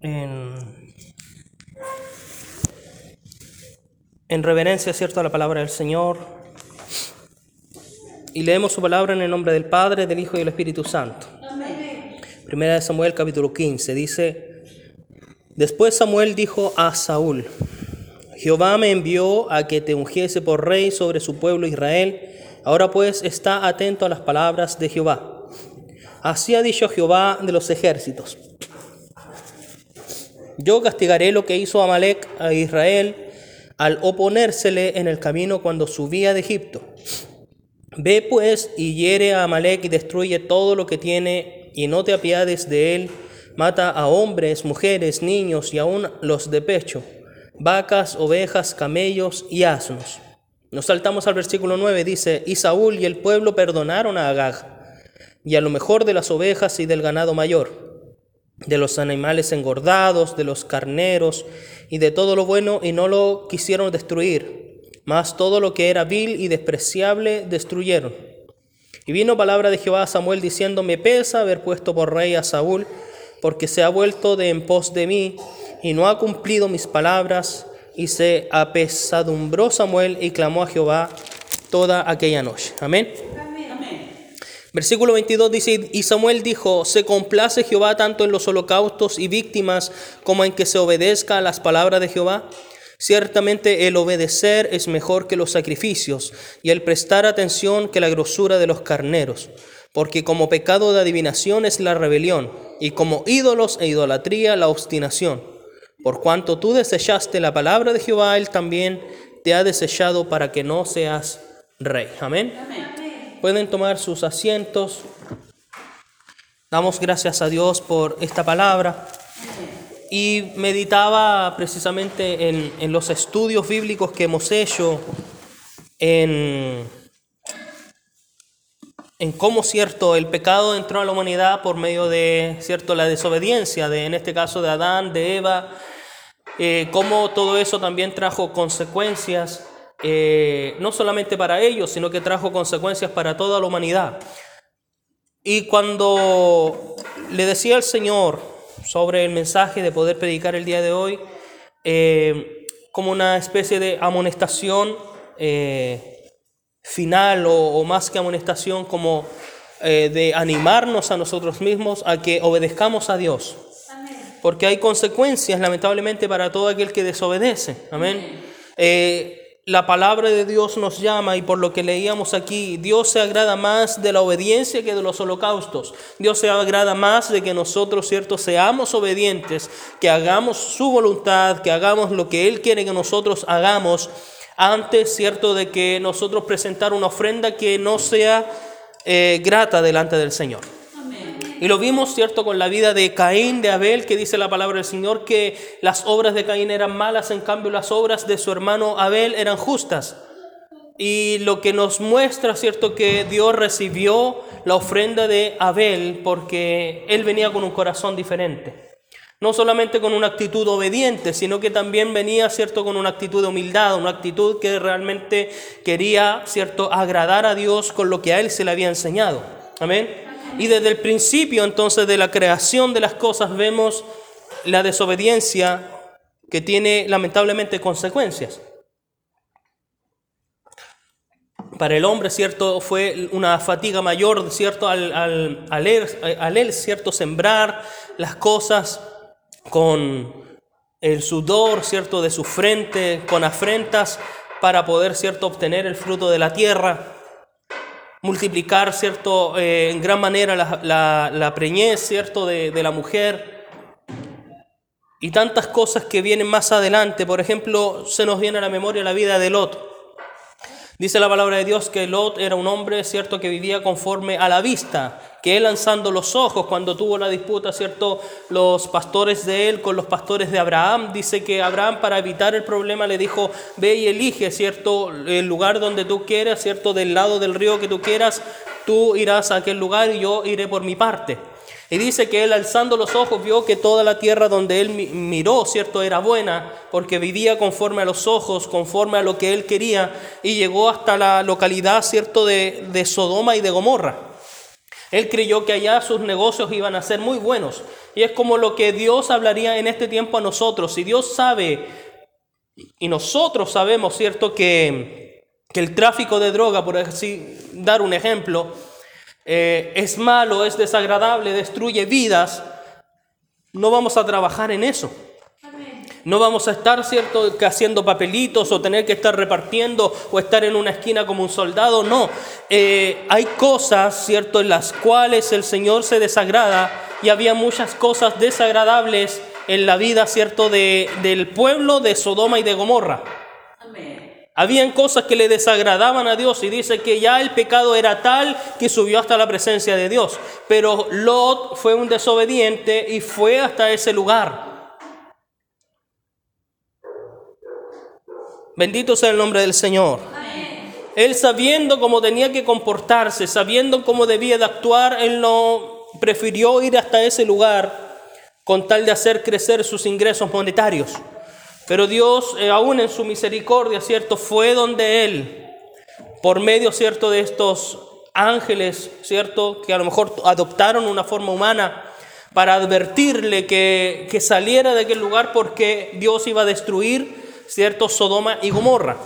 en, en reverencia, ¿cierto?, a la palabra del Señor. Y leemos su palabra en el nombre del Padre, del Hijo y del Espíritu Santo. Primera de Samuel capítulo 15 dice, Después Samuel dijo a Saúl, Jehová me envió a que te ungiese por rey sobre su pueblo Israel. Ahora pues está atento a las palabras de Jehová. Así ha dicho Jehová de los ejércitos. Yo castigaré lo que hizo Amalek a Israel al oponérsele en el camino cuando subía de Egipto. Ve pues y hiere a Amalek y destruye todo lo que tiene y no te apiades de él. Mata a hombres, mujeres, niños y aun los de pecho, vacas, ovejas, camellos y asnos. Nos saltamos al versículo 9, dice, y Saúl y el pueblo perdonaron a Agag y a lo mejor de las ovejas y del ganado mayor, de los animales engordados, de los carneros y de todo lo bueno, y no lo quisieron destruir mas todo lo que era vil y despreciable destruyeron. Y vino palabra de Jehová a Samuel diciendo, me pesa haber puesto por rey a Saúl, porque se ha vuelto de en pos de mí y no ha cumplido mis palabras. Y se apesadumbró Samuel y clamó a Jehová toda aquella noche. Amén. Versículo 22 dice, y Samuel dijo, se complace Jehová tanto en los holocaustos y víctimas como en que se obedezca a las palabras de Jehová. Ciertamente el obedecer es mejor que los sacrificios y el prestar atención que la grosura de los carneros, porque como pecado de adivinación es la rebelión y como ídolos e idolatría la obstinación. Por cuanto tú desechaste la palabra de Jehová, él también te ha desechado para que no seas rey. Amén. Pueden tomar sus asientos. Damos gracias a Dios por esta palabra. Y meditaba precisamente en, los estudios bíblicos que hemos hecho, en, en cómo cierto el pecado entró a la humanidad por medio de cierto la desobediencia, de, en este caso de Adán, de Eva, eh, cómo todo eso también trajo consecuencias, eh, no solamente para ellos, sino que trajo consecuencias para toda la humanidad. Y cuando le decía al Señor, sobre el mensaje de poder predicar el día de hoy eh, como una especie de amonestación eh, final o, más que amonestación, como de animarnos a nosotros mismos a que obedezcamos a Dios. Porque hay consecuencias, lamentablemente, para todo aquel que desobedece. Amén la palabra de Dios nos llama y por lo que leíamos aquí, Dios se agrada más de la obediencia que de los holocaustos. Dios se agrada más de que nosotros, ¿cierto?, seamos obedientes, que hagamos su voluntad, que hagamos lo que Él quiere que nosotros hagamos, antes, ¿cierto?, de que nosotros presentar una ofrenda que no sea eh, grata delante del Señor. Y lo vimos, ¿cierto?, con la vida de Caín, de Abel, que dice la palabra del Señor que las obras de Caín eran malas, en cambio las obras de su hermano Abel eran justas. Y lo que nos muestra, ¿cierto?, que Dios recibió la ofrenda de Abel porque él venía con un corazón diferente. No solamente con una actitud obediente, sino que también venía, ¿cierto?, con una actitud de humildad, una actitud que realmente quería, ¿cierto?, agradar a Dios con lo que a él se le había enseñado. Amén. Y desde el principio entonces de la creación de las cosas vemos la desobediencia que tiene lamentablemente consecuencias. Para el hombre, ¿cierto? Fue una fatiga mayor, ¿cierto? Al, al, al, él, ¿cierto? Sembrar las cosas con el sudor, ¿cierto? De su frente, con afrentas, para poder, ¿cierto? Obtener el fruto de la tierra multiplicar, ¿cierto?, eh, en gran manera la, preñez, ¿cierto?, de, de, la mujer. Y tantas cosas que vienen más adelante. Por ejemplo, se nos viene a la memoria la vida de Lot. Dice la palabra de Dios que Lot era un hombre, ¿cierto?, que vivía conforme a la vista, que él lanzando los ojos cuando tuvo la disputa, ¿cierto?, los pastores de él con los pastores de Abraham, dice que Abraham para evitar el problema le dijo, ve y elige, ¿cierto?, el lugar donde tú quieras, ¿cierto?, del lado del río que tú quieras, tú irás a aquel lugar y yo iré por mi parte. Y dice que él alzando los ojos vio que toda la tierra donde él miró, ¿cierto?, era buena, porque vivía conforme a los ojos, conforme a lo que él quería, y llegó hasta la localidad, ¿cierto?, de, Sodoma y de Gomorra. Él creyó que allá sus negocios iban a ser muy buenos, Y es como lo que Dios hablaría en este tiempo a nosotros. Si Dios sabe, y nosotros sabemos, ¿cierto?, que, que el tráfico de droga, por así dar un ejemplo, eh, es malo, es desagradable, destruye vidas, no vamos a trabajar en eso. No vamos a estar, ¿cierto?, que haciendo papelitos o tener que estar repartiendo o estar en una esquina como un soldado. No, eh, hay cosas, ¿cierto?, en las cuales el Señor se desagrada y había muchas cosas desagradables en la vida, ¿cierto?, de, del pueblo de Sodoma y de Gomorra. Habían cosas que le desagradaban a Dios y dice que ya el pecado era tal que subió hasta la presencia de Dios. Pero Lot fue un desobediente y fue hasta ese lugar. Bendito sea el nombre del Señor. Él sabiendo cómo tenía que comportarse, sabiendo cómo debía de actuar, él no prefirió ir hasta ese lugar con tal de hacer crecer sus ingresos monetarios. Pero Dios, eh, aún en su misericordia, ¿cierto? Fue donde él, por medio, ¿cierto? De estos ángeles, ¿cierto? Que a lo mejor adoptaron una forma humana para advertirle que, que saliera de aquel lugar porque Dios iba a destruir ¿cierto? Sodoma y Gomorra.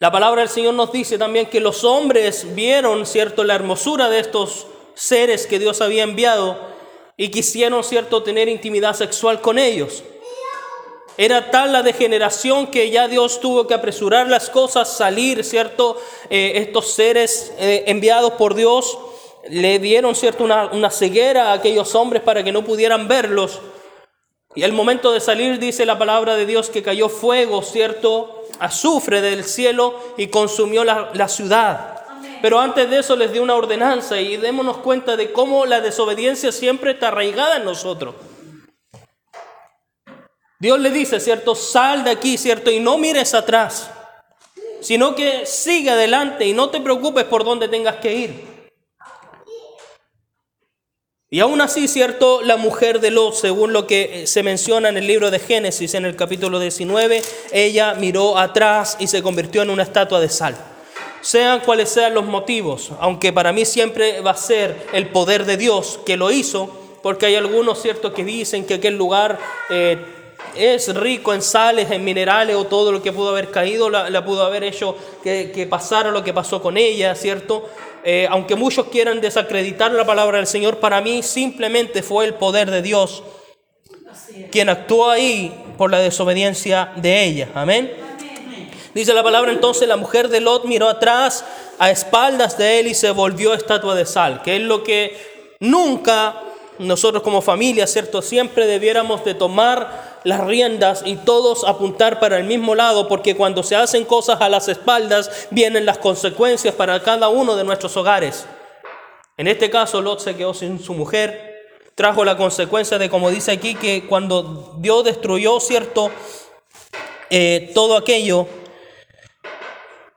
La palabra del Señor nos dice también que los hombres vieron, ¿cierto?, la hermosura de estos seres que Dios había enviado y quisieron, ¿cierto?, tener intimidad sexual con ellos. Era tal la degeneración que ya Dios tuvo que apresurar las cosas, salir, ¿cierto? Eh, estos seres eh, enviados por Dios le dieron, ¿cierto?, una, una ceguera a aquellos hombres para que no pudieran verlos. Y al momento de salir dice la palabra de Dios que cayó fuego, ¿cierto? Azufre del cielo y consumió la, ciudad. Pero antes de eso les dio una ordenanza y démonos cuenta de cómo la desobediencia siempre está arraigada en nosotros. Dios le dice, ¿cierto? Sal de aquí, ¿cierto? Y no mires atrás, sino que sigue adelante y no te preocupes por dónde tengas que ir. Y aún así, cierto, la mujer de Lot, según lo que eh, se menciona en el libro de Génesis, en el capítulo 19, ella miró atrás y se convirtió en una estatua de sal. Sean cuales sean los motivos, aunque para mí siempre va a ser el poder de Dios que lo hizo, porque hay algunos, cierto, que dicen que aquel lugar eh, es rico en sales, en minerales o todo lo que pudo haber caído, la, pudo haber hecho que, que pasara lo que pasó con ella, ¿cierto? Eh, aunque muchos quieran desacreditar la palabra del Señor, para mí simplemente fue el poder de Dios quien actuó ahí por la desobediencia de ella. Amén. Dice la palabra entonces, la mujer de Lot miró atrás a espaldas de él y se volvió estatua de sal, que es lo que nunca nosotros como familia, ¿cierto? Siempre debiéramos de tomar las riendas y todos apuntar para el mismo lado, porque cuando se hacen cosas a las espaldas, vienen las consecuencias para cada uno de nuestros hogares. En este caso, Lot se quedó sin su mujer, trajo la consecuencia de, como dice aquí, que cuando Dios destruyó, ¿cierto? Eh, todo aquello,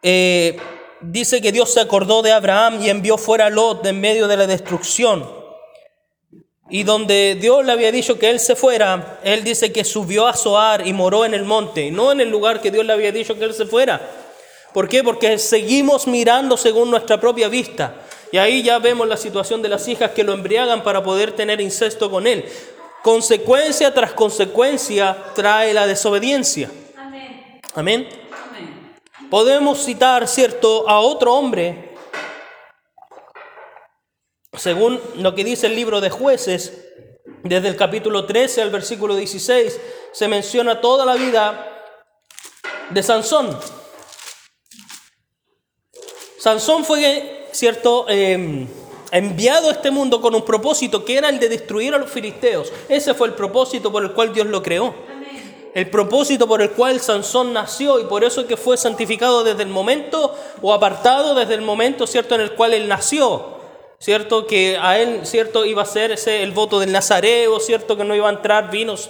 eh, dice que Dios se acordó de Abraham y envió fuera Lot de en medio de la destrucción. Y donde Dios le había dicho que él se fuera, él dice que subió a Zoar y moró en el monte, no en el lugar que Dios le había dicho que él se fuera. ¿Por qué? Porque seguimos mirando según nuestra propia vista. Y ahí ya vemos la situación de las hijas que lo embriagan para poder tener incesto con él. Consecuencia tras consecuencia trae la desobediencia. Amén. Amén. Podemos citar, ¿cierto?, a otro hombre según lo que dice el libro de jueces, desde el capítulo 13 al versículo 16, se menciona toda la vida de Sansón. Sansón fue, cierto, em, enviado a este mundo con un propósito que era el de destruir a los filisteos. Ese fue el propósito por el cual Dios lo creó. El propósito por el cual Sansón nació y por eso que fue santificado desde el momento o apartado desde el momento, cierto, en el cual él nació. ¿Cierto? Que a él, ¿cierto? Iba a ese, el voto del Nazareo, ¿cierto? Que no iba a entrar vinos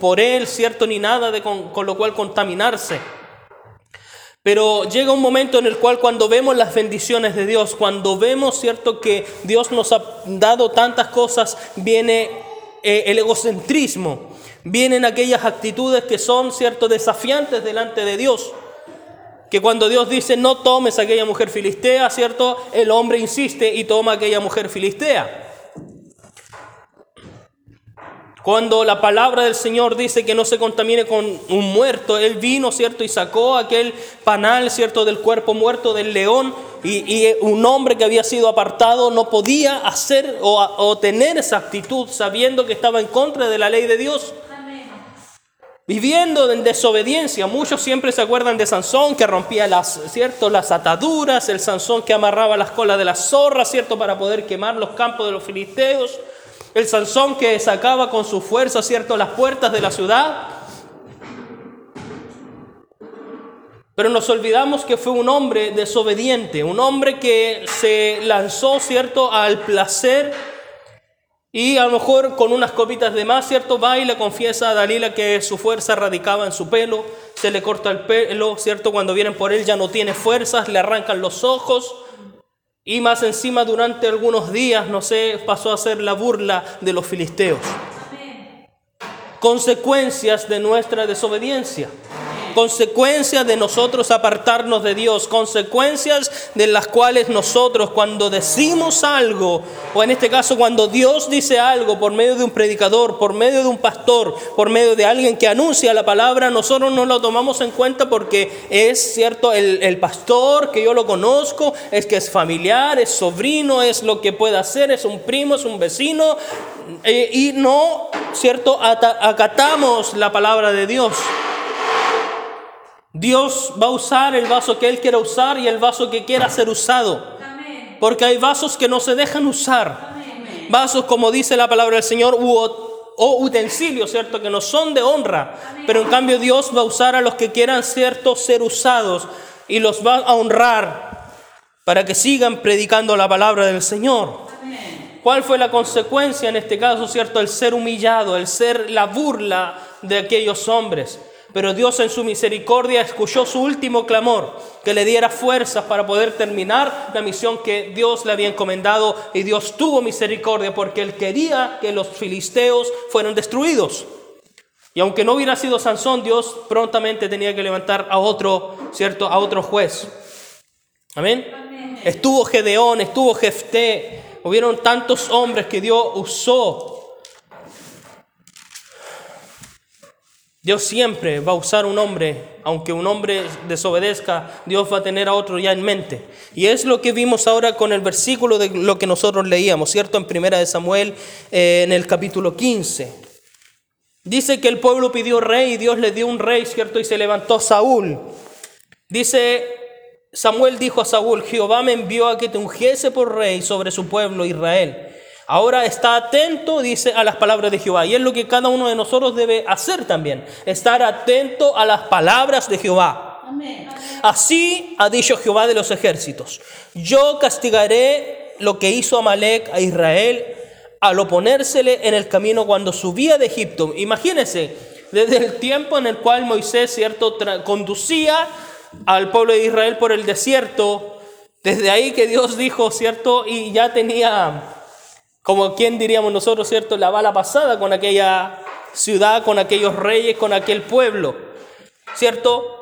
por él, ¿cierto? Ni nada de con, con, lo cual contaminarse. Pero llega un momento en el cual cuando vemos las bendiciones de Dios, cuando vemos, ¿cierto? Que Dios nos ha dado tantas cosas, viene eh, el egocentrismo, vienen aquellas actitudes que son, ¿cierto? Desafiantes delante de Dios que cuando Dios dice no tomes a aquella mujer filistea, ¿cierto? El hombre insiste y toma a aquella mujer filistea. Cuando la palabra del Señor dice que no se contamine con un muerto, Él vino, ¿cierto? Y sacó aquel panal, ¿cierto? Del cuerpo muerto del león. Y, un hombre que había sido apartado no podía hacer o, o tener esa actitud sabiendo que estaba en contra de la ley de Dios viviendo en desobediencia. Muchos siempre se acuerdan de Sansón que rompía las, ¿cierto? las ataduras, el Sansón que amarraba las colas de las zorras, ¿cierto? para poder quemar los campos de los filisteos, el Sansón que sacaba con su fuerza ¿cierto? las puertas de la ciudad. Pero nos olvidamos que fue un hombre desobediente, un hombre que se lanzó, ¿cierto?, al placer y a lo mejor con unas copitas de más, ¿cierto? Va y le confiesa a Dalila que su fuerza radicaba en su pelo, se le corta el pelo, ¿cierto? Cuando vienen por él ya no tiene fuerzas, le arrancan los ojos. Y más encima durante algunos días, no sé, pasó a ser la burla de los filisteos. Consecuencias de nuestra desobediencia consecuencias de nosotros apartarnos de Dios, consecuencias de las cuales nosotros cuando decimos algo, o en este caso cuando Dios dice algo por medio de un predicador, por medio de un pastor, por medio de alguien que anuncia la palabra, nosotros no lo tomamos en cuenta porque es cierto el, pastor que yo lo conozco, es que es familiar, es sobrino, es lo que puede hacer, es un primo, es un vecino, eh, y no, cierto, acatamos la palabra de Dios. Dios va a usar el vaso que Él quiera usar y el vaso que quiera ser usado. Porque hay vasos que no se dejan usar. Vasos, como dice la palabra del Señor, o utensilios, ¿cierto? Que no son de honra. Pero en cambio Dios va a usar a los que quieran, ¿cierto? Ser usados y los va a honrar para que sigan predicando la palabra del Señor. ¿Cuál fue la consecuencia en este caso, cierto? El ser humillado, el ser la burla de aquellos hombres. Pero Dios en su misericordia escuchó su último clamor, que le diera fuerzas para poder terminar la misión que Dios le había encomendado. Y Dios tuvo misericordia porque él quería que los filisteos fueran destruidos. Y aunque no hubiera sido Sansón, Dios prontamente tenía que levantar a otro, ¿cierto? A otro juez. Amén. Estuvo Gedeón, estuvo Jefté, hubieron tantos hombres que Dios usó Dios siempre va a usar un hombre, aunque un hombre desobedezca, Dios va a tener a otro ya en mente. Y es lo que vimos ahora con el versículo de lo que nosotros leíamos, ¿cierto? En primera de Samuel, eh, en el capítulo 15. Dice que el pueblo pidió rey y Dios le dio un rey, ¿cierto? Y se levantó Saúl. Dice, Samuel dijo a Saúl, Jehová me envió a que te ungiese por rey sobre su pueblo Israel. Ahora está atento, dice, a las palabras de Jehová. Y es lo que cada uno de nosotros debe hacer también. Estar atento a las palabras de Jehová. Así ha dicho Jehová de los ejércitos. Yo castigaré lo que hizo Amalek a Israel al oponérsele en el camino cuando subía de Egipto. Imagínense, desde el tiempo en el cual Moisés, cierto, conducía al pueblo de Israel por el desierto, desde ahí que Dios dijo, cierto, y ya tenía como quien diríamos nosotros, ¿cierto? La bala pasada con aquella ciudad, con aquellos reyes, con aquel pueblo, ¿cierto?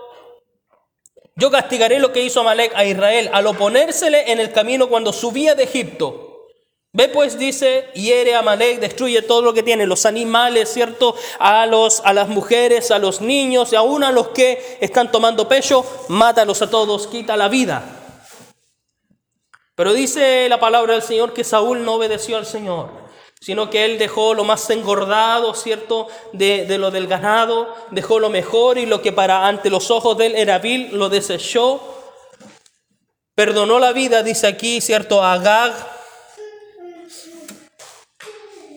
Yo castigaré lo que hizo Amalek a Israel al oponérsele en el camino cuando subía de Egipto. Ve pues, dice, hiere a Amalek, destruye todo lo que tiene, los animales, ¿cierto? A, los, a las mujeres, a los niños y aún a los que están tomando pecho, mátalos a todos, quita la vida. Pero dice la palabra del Señor que Saúl no obedeció al Señor, sino que él dejó lo más engordado, ¿cierto?, de, de, lo del ganado, dejó lo mejor y lo que para ante los ojos de él era vil, lo desechó. Perdonó la vida, dice aquí, ¿cierto?, a Agag.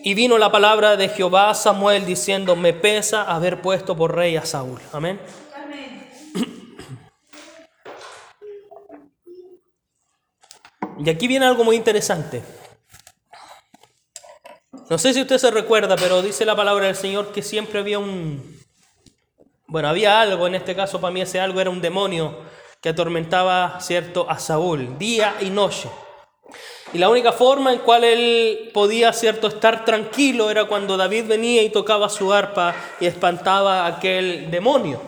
Y vino la palabra de Jehová a Samuel diciendo, me pesa haber puesto por rey a Saúl. Amén. Y aquí viene algo muy interesante. No sé si usted se recuerda, pero dice la palabra del Señor que siempre había un... Bueno, había algo, en este caso para mí ese algo era un demonio que atormentaba, ¿cierto?, a Saúl, día y noche. Y la única forma en cual él podía, ¿cierto?, estar tranquilo era cuando David venía y tocaba su arpa y espantaba a aquel demonio.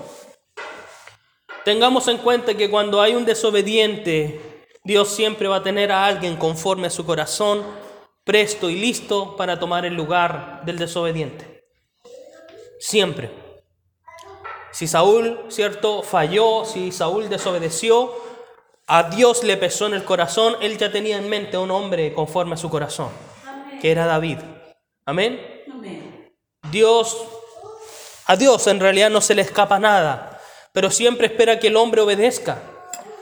Tengamos en cuenta que cuando hay un desobediente, Dios siempre va a tener a alguien conforme a su corazón, presto y listo para tomar el lugar del desobediente. Siempre. Si Saúl, ¿cierto?, falló, si Saúl desobedeció, a Dios le pesó en el corazón, él ya tenía en mente un hombre conforme a su corazón, que era David. Amén. Dios, a Dios en realidad no se le escapa nada, pero siempre espera que el hombre obedezca.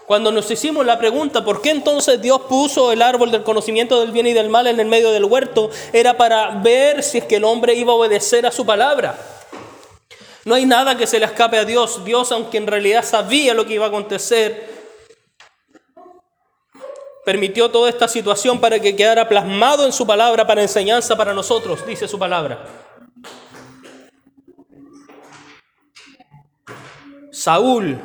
Cuando nos hicimos la pregunta, ¿por qué entonces Dios puso el árbol del conocimiento del bien y del mal en el medio del huerto? Era para ver si es que el hombre iba a obedecer a su palabra. No hay nada que se le escape a Dios. Dios, aunque en realidad sabía lo que iba a acontecer, permitió toda esta situación para que quedara plasmado en su palabra para enseñanza para nosotros, dice su palabra. Saúl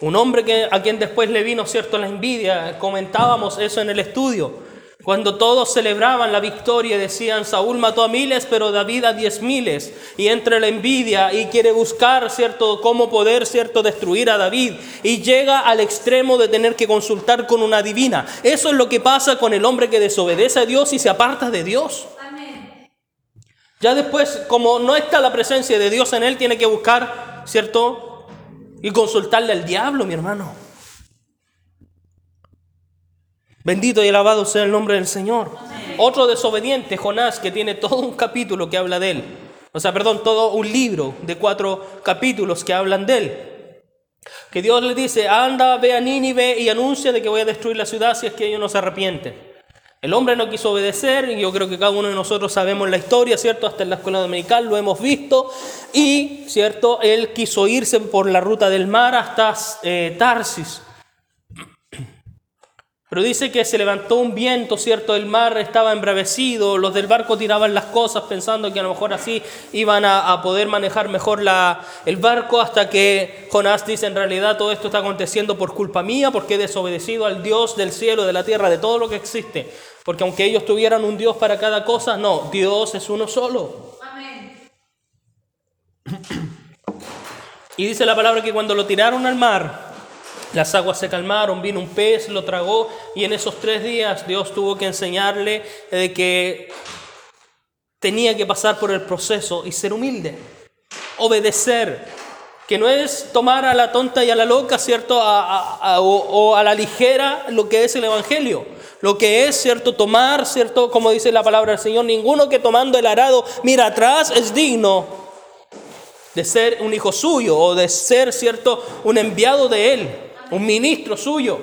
un hombre que, a quien después le vino, cierto, la envidia. Comentábamos eso en el estudio. Cuando todos celebraban la victoria, decían, Saúl mató a miles, pero David a diez miles. Y entre la envidia y quiere buscar, cierto, cómo poder, cierto, destruir a David. Y llega al extremo de tener que consultar con una divina. Eso es lo que pasa con el hombre que desobedece a Dios y se aparta de Dios. Ya después, como no está la presencia de Dios en él, tiene que buscar, cierto, y consultarle al diablo, mi hermano. Bendito y alabado sea el nombre del Señor. Otro desobediente, Jonás, que tiene todo un capítulo que habla de él. O sea, perdón, todo un libro de cuatro capítulos que hablan de él. Que Dios le dice, anda, ve a Nínive y anuncia de que voy a destruir la ciudad si es que ellos no se arrepienten. El hombre no quiso obedecer, y yo creo que cada uno de nosotros sabemos la historia, ¿cierto? Hasta en la escuela dominical lo hemos visto, y, ¿cierto? Él quiso irse por la ruta del mar hasta eh, Tarsis. Pero dice que se levantó un viento, ¿cierto? El mar estaba embravecido, los del barco tiraban las cosas pensando que a lo mejor así iban a, poder manejar mejor la, el barco hasta que Jonás dice, en realidad todo esto está aconteciendo por culpa mía, porque he desobedecido al Dios del cielo, de la tierra, de todo lo que existe. Porque aunque ellos tuvieran un Dios para cada cosa, no, Dios es uno solo. Amén. Y dice la palabra que cuando lo tiraron al mar, las aguas se calmaron, vino un pez, lo tragó y en esos tres días Dios tuvo que enseñarle de que tenía que pasar por el proceso y ser humilde, obedecer, que no es tomar a la tonta y a la loca, ¿cierto? o, a la ligera lo que es el Evangelio. Lo que es, ¿cierto? Tomar, ¿cierto? Como dice la palabra del Señor, ninguno que tomando el arado mira atrás es digno de ser un hijo suyo o de ser, ¿cierto? Un enviado de Él un ministro suyo.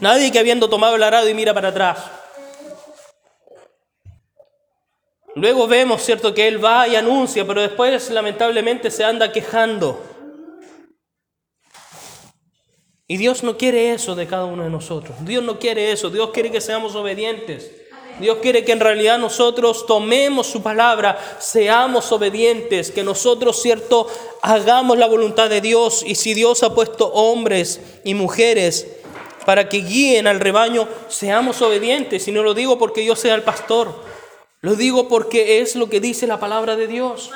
Nadie que habiendo tomado el arado y mira para atrás. Luego vemos, ¿cierto?, que él va y anuncia, pero después lamentablemente se anda quejando. Y Dios no quiere eso de cada uno de nosotros. Dios no quiere eso. Dios quiere que seamos obedientes. Dios quiere que en realidad nosotros tomemos su palabra, seamos obedientes, que nosotros, cierto, hagamos la voluntad de Dios. Y si Dios ha puesto hombres y mujeres para que guíen al rebaño, seamos obedientes. Y no lo digo porque yo sea el pastor, lo digo porque es lo que dice la palabra de Dios.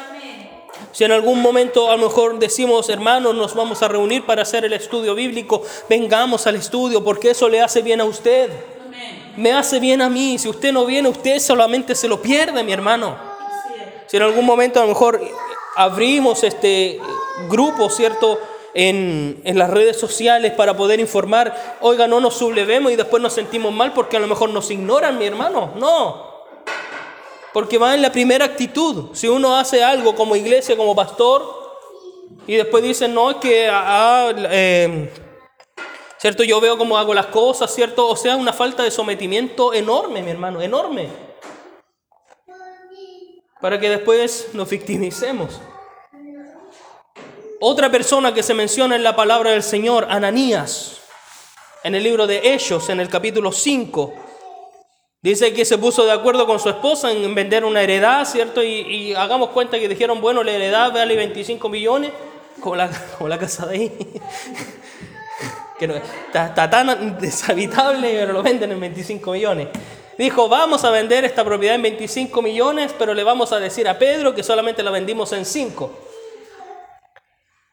Si en algún momento a lo mejor decimos, hermanos, nos vamos a reunir para hacer el estudio bíblico, vengamos al estudio porque eso le hace bien a usted me hace bien a mí. Si usted no viene, usted solamente se lo pierde, mi hermano. Si en algún momento a lo mejor abrimos este grupo, ¿cierto? En, en, las redes sociales para poder informar, oiga, no nos sublevemos y después nos sentimos mal porque a lo mejor nos ignoran, mi hermano. No. Porque va en la primera actitud. Si uno hace algo como iglesia, como pastor, y después dicen, no, es que... Ah, eh, ¿Cierto? Yo veo cómo hago las cosas, ¿cierto? O sea, una falta de sometimiento enorme, mi hermano, enorme. Para que después nos victimicemos. Otra persona que se menciona en la palabra del Señor, Ananías, en el libro de Hechos, en el capítulo 5, dice que se puso de acuerdo con su esposa en vender una heredad, ¿cierto? Y, hagamos cuenta que dijeron, bueno, la heredad vale 25 millones, como la, como la casa de ahí que está, tan deshabitable, pero lo venden en 25 millones. Dijo, vamos a vender esta propiedad en 25 millones, pero le vamos a decir a Pedro que solamente la vendimos en 5.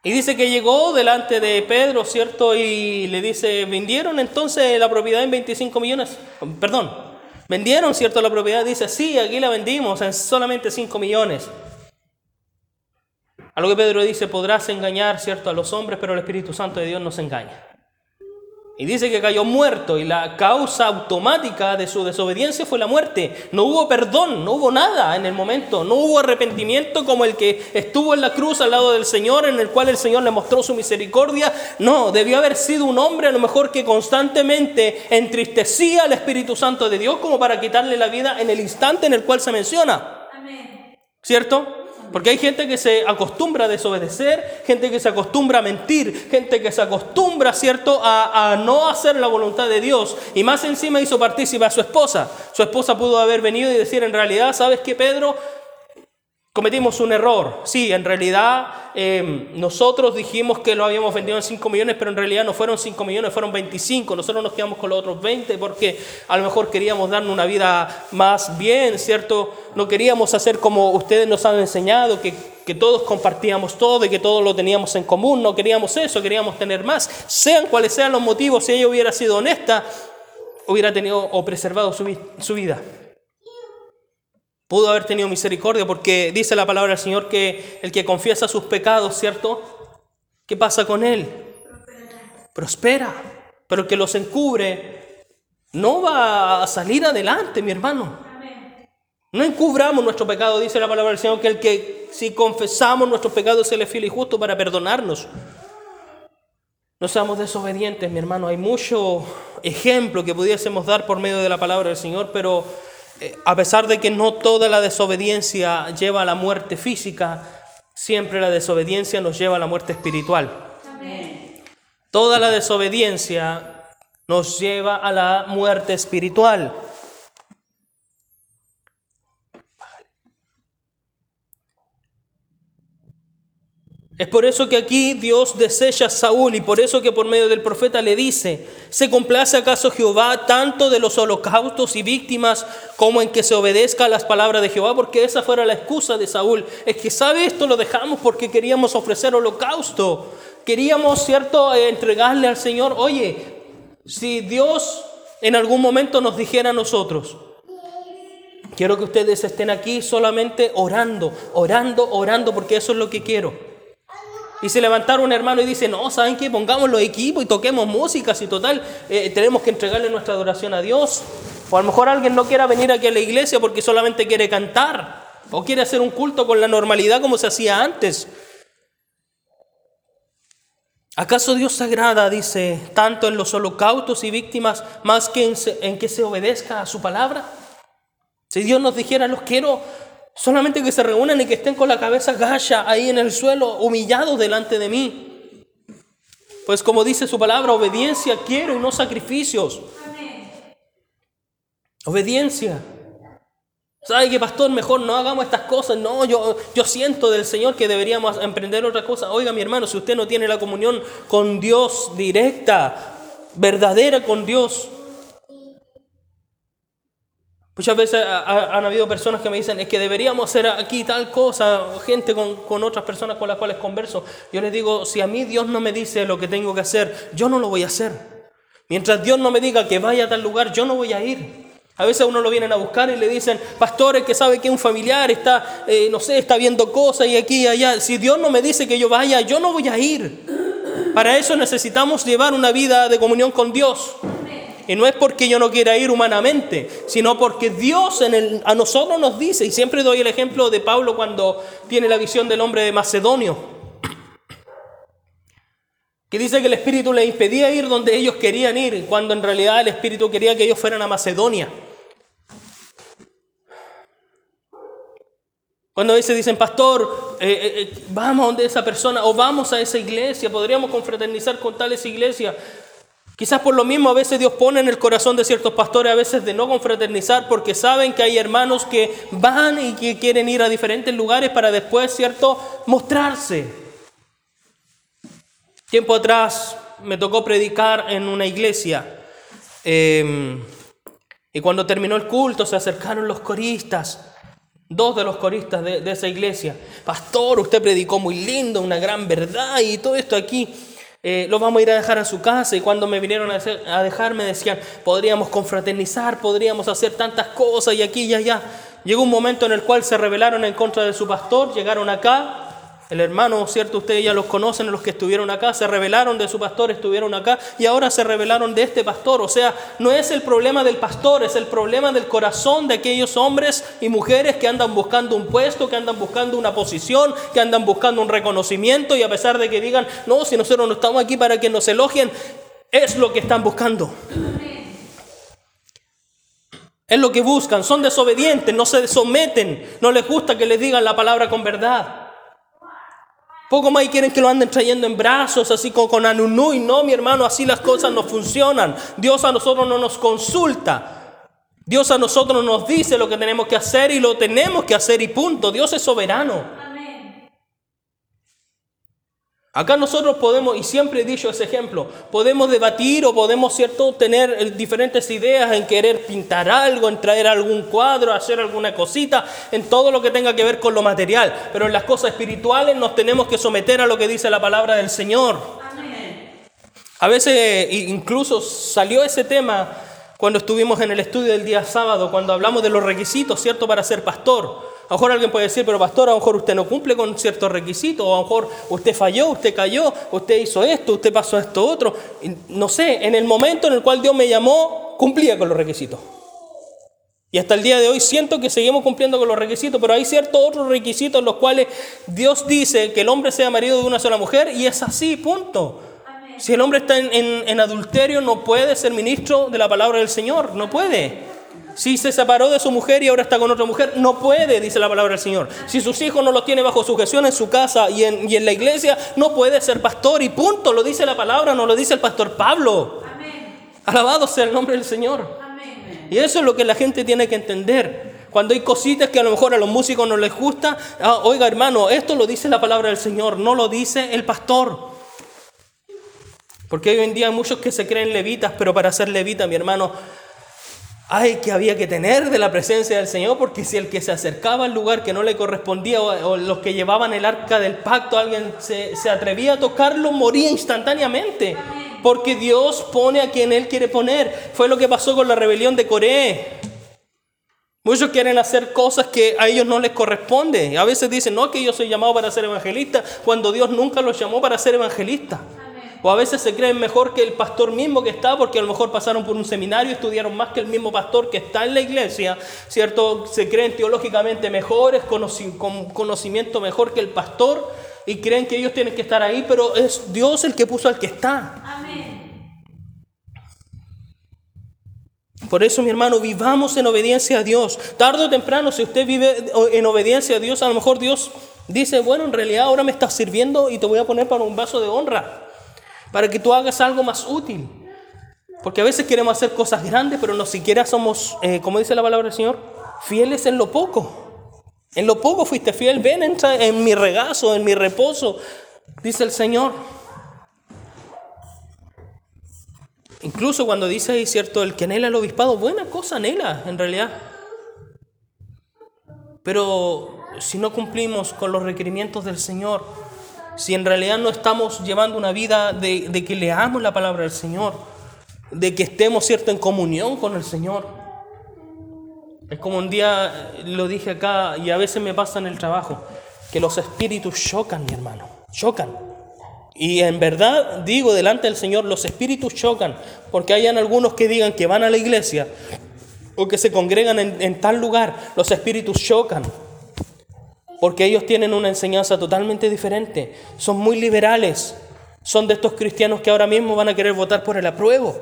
Y dice que llegó delante de Pedro, ¿cierto? Y le dice, ¿vendieron entonces la propiedad en 25 millones? Perdón, ¿vendieron, cierto, la propiedad? Dice, sí, aquí la vendimos en solamente 5 millones. A lo que Pedro dice, podrás engañar, ¿cierto?, a los hombres, pero el Espíritu Santo de Dios no se engaña. Y dice que cayó muerto y la causa automática de su desobediencia fue la muerte. No hubo perdón, no hubo nada en el momento, no hubo arrepentimiento como el que estuvo en la cruz al lado del Señor, en el cual el Señor le mostró su misericordia. No, debió haber sido un hombre a lo mejor que constantemente entristecía al Espíritu Santo de Dios como para quitarle la vida en el instante en el cual se menciona. ¿Cierto? Porque hay gente que se acostumbra a desobedecer, gente que se acostumbra a mentir, gente que se acostumbra, ¿cierto?, a, no hacer la voluntad de Dios. Y más encima hizo partícipe a su esposa. Su esposa pudo haber venido y decir, en realidad, ¿sabes qué, Pedro? Cometimos un error. Sí, en realidad em, nosotros dijimos que lo habíamos vendido en 5 millones, pero en realidad no fueron 5 millones, fueron 25. Nosotros nos quedamos con los otros 20 porque a lo mejor queríamos darnos una vida más bien, ¿cierto? No queríamos hacer como ustedes nos han enseñado, que, que todos compartíamos todo y que todos lo teníamos en común. No queríamos eso, queríamos tener más. Sean cuales sean los motivos, si ella hubiera sido honesta, hubiera tenido o preservado su, su vida. Pudo haber tenido misericordia porque dice la palabra del Señor que el que confiesa sus pecados, ¿cierto? ¿Qué pasa con él? Prospera. Pero el que los encubre no va a salir adelante, mi hermano. No encubramos nuestro pecado, dice la palabra del Señor, que el que si confesamos nuestros pecados, Él es fiel y justo para perdonarnos. No seamos desobedientes, mi hermano. Hay mucho ejemplo que pudiésemos dar por medio de la palabra del Señor, pero a pesar de que no toda la desobediencia lleva a la muerte física, siempre la desobediencia nos lleva a la muerte espiritual. Toda la desobediencia nos lleva a la muerte espiritual. Es por eso que aquí Dios desecha a Saúl y por eso que por medio del profeta le dice, ¿se complace acaso Jehová tanto de los holocaustos y víctimas como en que se obedezca a las palabras de Jehová? Porque esa fuera la excusa de Saúl. Es que, ¿sabe esto? Lo dejamos porque queríamos ofrecer holocausto. Queríamos, ¿cierto?, entregarle al Señor. Oye, si Dios en algún momento nos dijera a nosotros, quiero que ustedes estén aquí solamente orando, orando, orando, porque eso es lo que quiero. Y se levantaron un hermano y dice, no, ¿saben qué? Pongamos los equipos y toquemos música, si total eh, tenemos que entregarle nuestra adoración a Dios. O a lo mejor alguien no quiera venir aquí a la iglesia porque solamente quiere cantar. O quiere hacer un culto con la normalidad como se hacía antes. ¿Acaso Dios se agrada, dice, tanto en los holocaustos y víctimas más que en que se obedezca a su palabra? Si Dios nos dijera, los quiero Solamente que se reúnan y que estén con la cabeza gacha ahí en el suelo, humillados delante de mí. Pues como dice su palabra, obediencia quiero y no sacrificios. Obediencia. ¿Sabe qué, pastor? Mejor no hagamos estas cosas. No, yo, yo siento del Señor que deberíamos emprender otra cosa. Oiga, mi hermano, si usted no tiene la comunión con Dios directa, verdadera con Dios, Muchas veces han habido personas que me dicen, es que deberíamos hacer aquí tal cosa, gente con, con, otras personas con las cuales converso. Yo les digo, si a mí Dios no me dice lo que tengo que hacer, yo no lo voy a hacer. Mientras Dios no me diga que vaya a tal lugar, yo no voy a ir. A veces uno lo vienen a buscar y le dicen, pastores que sabe que un familiar está, eh, no sé, está viendo cosas y aquí y allá. Si Dios no me dice que yo vaya, yo no voy a ir. Para eso necesitamos llevar una vida de comunión con Dios. Y no es porque yo no quiera ir humanamente, sino porque Dios a nosotros nos dice, y siempre doy el ejemplo de Pablo cuando tiene la visión del hombre de Macedonio, que dice que el Espíritu le impedía ir donde ellos querían ir, cuando en realidad el Espíritu quería que ellos fueran a Macedonia. Cuando a veces dicen, pastor, eh, eh, eh, vamos a donde esa persona o vamos a esa iglesia, podríamos confraternizar con tales iglesias. Quizás por lo mismo a veces Dios pone en el corazón de ciertos pastores a veces de no confraternizar porque saben que hay hermanos que van y que quieren ir a diferentes lugares para después, ¿cierto?, mostrarse. Tiempo atrás me tocó predicar en una iglesia em, y cuando terminó el culto se acercaron los coristas, dos de los coristas de, de esa iglesia. Pastor, usted predicó muy lindo, una gran verdad y todo esto aquí. Eh, lo vamos a ir a dejar a su casa y cuando me vinieron a, a dejar me decían, podríamos confraternizar, podríamos hacer tantas cosas y aquí y allá. Llegó un momento en el cual se rebelaron en contra de su pastor, llegaron acá, El hermano, ¿cierto? Ustedes ya los conocen, los que estuvieron acá, se rebelaron de su pastor, estuvieron acá y ahora se rebelaron de este pastor. O sea, no es el problema del pastor, es el problema del corazón de aquellos hombres y mujeres que andan buscando un puesto, que andan buscando una posición, que andan buscando un reconocimiento y a pesar de que digan, no, si nosotros no estamos aquí para que nos elogien, es lo que están buscando. Es lo que buscan, son desobedientes, no se someten, no les gusta que les digan la palabra con verdad. Poco más quieren que lo anden trayendo en brazos, así como con anunú. Y no, mi hermano, así las cosas no funcionan. Dios a nosotros no nos consulta. Dios a nosotros nos dice lo que tenemos que hacer y lo tenemos que hacer y punto. Dios es soberano. Acá nosotros podemos, y siempre he dicho ese ejemplo, podemos debatir o podemos, ¿cierto?, tener eh, diferentes ideas en querer pintar algo, en traer algún cuadro, hacer alguna cosita, en todo lo que tenga que ver con lo material. Pero en las cosas espirituales nos tenemos que someter a lo que dice la palabra del Señor. A veces incluso salió ese tema cuando estuvimos en el estudio del día sábado, cuando hablamos de los requisitos, ¿cierto?, para ser pastor. A lo mejor alguien puede decir, pero pastor, a lo mejor usted no cumple con ciertos requisitos, o a lo mejor usted falló, usted cayó, usted hizo esto, usted pasó esto otro. No sé, en el momento en el cual Dios me llamó, cumplía con los requisitos. Y hasta el día de hoy siento que seguimos cumpliendo con los requisitos, pero hay ciertos otros requisitos en los cuales Dios dice que el hombre sea marido de una sola mujer y es así, punto. Si el hombre está en, en adulterio, no puede ser ministro de la palabra del Señor, no puede. Si se separó de su mujer y ahora está con otra mujer, no puede, dice la palabra del Señor. Si sus hijos no los tiene bajo sujeción en su casa y en, la iglesia, no puede ser pastor y punto. Lo dice la palabra, no lo dice el pastor Pablo. Alabado sea el nombre del Señor. Y eso es lo que la gente tiene que entender. Cuando hay cositas que a lo mejor a los músicos no les gusta, ah, oiga hermano, esto lo dice la palabra del Señor, no lo dice el pastor. Porque hoy en día hay muchos que se creen levitas, pero para ser levita, mi hermano, ay, que había que tener de la presencia del Señor, porque si el que se acercaba al lugar que no le correspondía o, los que llevaban el arca del pacto, alguien se, atrevía a tocarlo, moría instantáneamente, porque Dios pone a quien Él quiere poner. Fue lo que pasó con la rebelión de Coré. Muchos quieren hacer cosas que a ellos no les corresponde. A veces dicen, no, que yo soy llamado para ser evangelista, cuando Dios nunca los llamó para ser evangelista. O a veces se creen mejor que el pastor mismo que está, porque a lo mejor pasaron por un seminario, estudiaron más que el mismo pastor que está en la iglesia, ¿cierto? Se creen teológicamente mejores, con conocimiento mejor que el pastor, y creen que ellos tienen que estar ahí, pero es Dios el que puso al que está. Amén. Por eso, mi hermano, vivamos en obediencia a Dios. Tarde o temprano, si usted vive en obediencia a Dios, a lo mejor Dios dice, bueno, en realidad ahora me estás sirviendo y te voy a poner para un vaso de honra para que tú hagas algo más útil. Porque a veces queremos hacer cosas grandes, pero no siquiera somos, eh, como dice la palabra del Señor, fieles en lo poco. En lo poco fuiste fiel, ven, entra en mi regazo, en mi reposo, dice el Señor. Incluso cuando dice ahí, cierto, el que anhela el obispado, buena cosa anhela, en realidad. Pero si no cumplimos con los requerimientos del Señor, si en realidad no estamos llevando una vida de, que leamos la palabra del Señor, de que estemos cierto en comunión con el Señor. Es como un día lo dije acá y a veces me pasa en el trabajo, que los espíritus chocan, mi hermano, chocan. Y en verdad digo delante del Señor, los espíritus chocan, porque hayan algunos que digan que van a la iglesia o que se congregan en, en tal lugar, los espíritus chocan porque ellos tienen una enseñanza totalmente diferente. Son muy liberales. Son de estos cristianos que ahora mismo van a querer votar por el apruebo.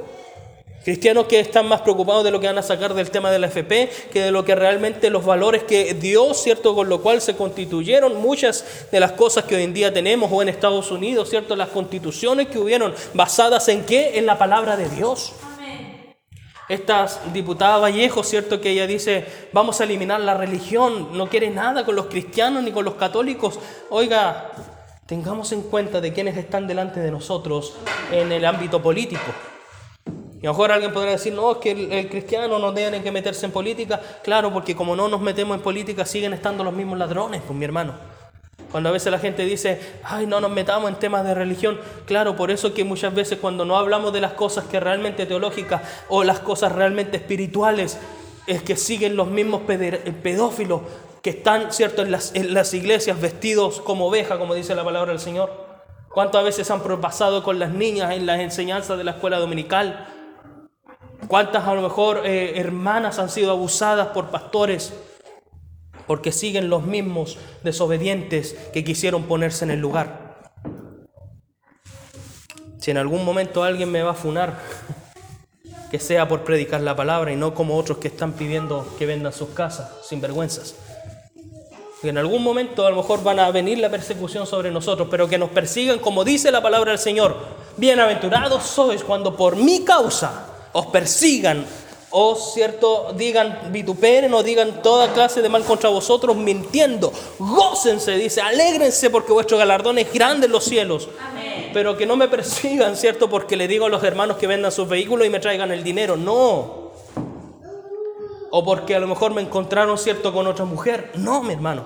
Cristianos que están más preocupados de lo que van a sacar del tema de la FP que de lo que realmente los valores que Dios, ¿cierto? Con lo cual se constituyeron muchas de las cosas que hoy en día tenemos o en Estados Unidos, ¿cierto? Las constituciones que hubieron basadas en qué? En la palabra de Dios. Esta diputada Vallejo, ¿cierto? Que ella dice, vamos a eliminar la religión, no quiere nada con los cristianos ni con los católicos. Oiga, tengamos en cuenta de quienes están delante de nosotros en el ámbito político. Y a lo mejor alguien podrá decir, no, es que el, cristiano no tiene que meterse en política. Claro, porque como no nos metemos en política, siguen estando los mismos ladrones, pues mi hermano. Cuando a veces la gente dice, ay, no nos metamos en temas de religión. Claro, por eso que muchas veces cuando no hablamos de las cosas que realmente teológicas o las cosas realmente espirituales, es que siguen los mismos pedófilos que están, ¿cierto?, en las, en las iglesias vestidos como oveja, como dice la palabra del Señor. ¿Cuántas veces han pasado con las niñas en las enseñanzas de la escuela dominical? ¿Cuántas a lo mejor eh, hermanas han sido abusadas por pastores porque siguen los mismos desobedientes que quisieron ponerse en el lugar? Si en algún momento alguien me va a funar, que sea por predicar la palabra y no como otros que están pidiendo que vendan sus casas sin vergüenzas. Que en algún momento a lo mejor van a venir la persecución sobre nosotros, pero que nos persigan como dice la palabra del Señor. Bienaventurados sois cuando por mi causa os persigan o cierto digan vituperen o digan toda clase de mal contra vosotros mintiendo. Gócense, dice, alégrense porque vuestro galardón es grande en los cielos. Pero que no me persigan, cierto, porque le digo a los hermanos que vendan sus vehículos y me traigan el dinero. No. O porque a lo mejor me encontraron, cierto, con otra mujer. No, mi hermano.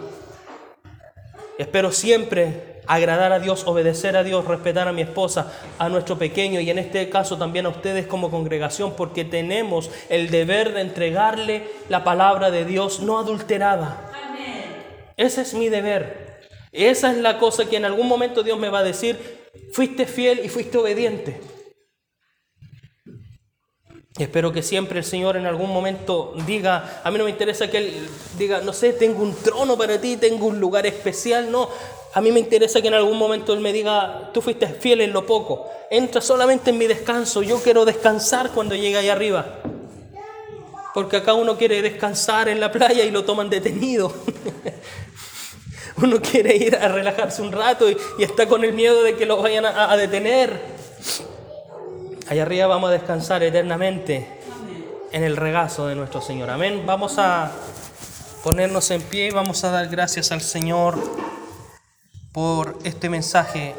Espero siempre agradar a Dios, obedecer a Dios, respetar a mi esposa, a nuestro pequeño y en este caso también a ustedes como congregación, porque tenemos el deber de entregarle la palabra de Dios no adulterada. Ese es mi deber. Esa es la cosa que en algún momento Dios me va a decir, fuiste fiel y fuiste obediente. Espero que siempre el Señor en algún momento diga, a mí no me interesa que Él diga, no sé, tengo un trono para ti, tengo un lugar especial, no, a mí me interesa que en algún momento Él me diga, tú fuiste fiel en lo poco, entra solamente en mi descanso, yo quiero descansar cuando llegue ahí arriba. Porque acá uno quiere descansar en la playa y lo toman detenido. uno quiere ir a relajarse un rato y, está con el miedo de que lo vayan a, a detener. Allá arriba vamos a descansar eternamente en el regazo de nuestro Señor. Amén. Vamos a ponernos en pie y vamos a dar gracias al Señor por este mensaje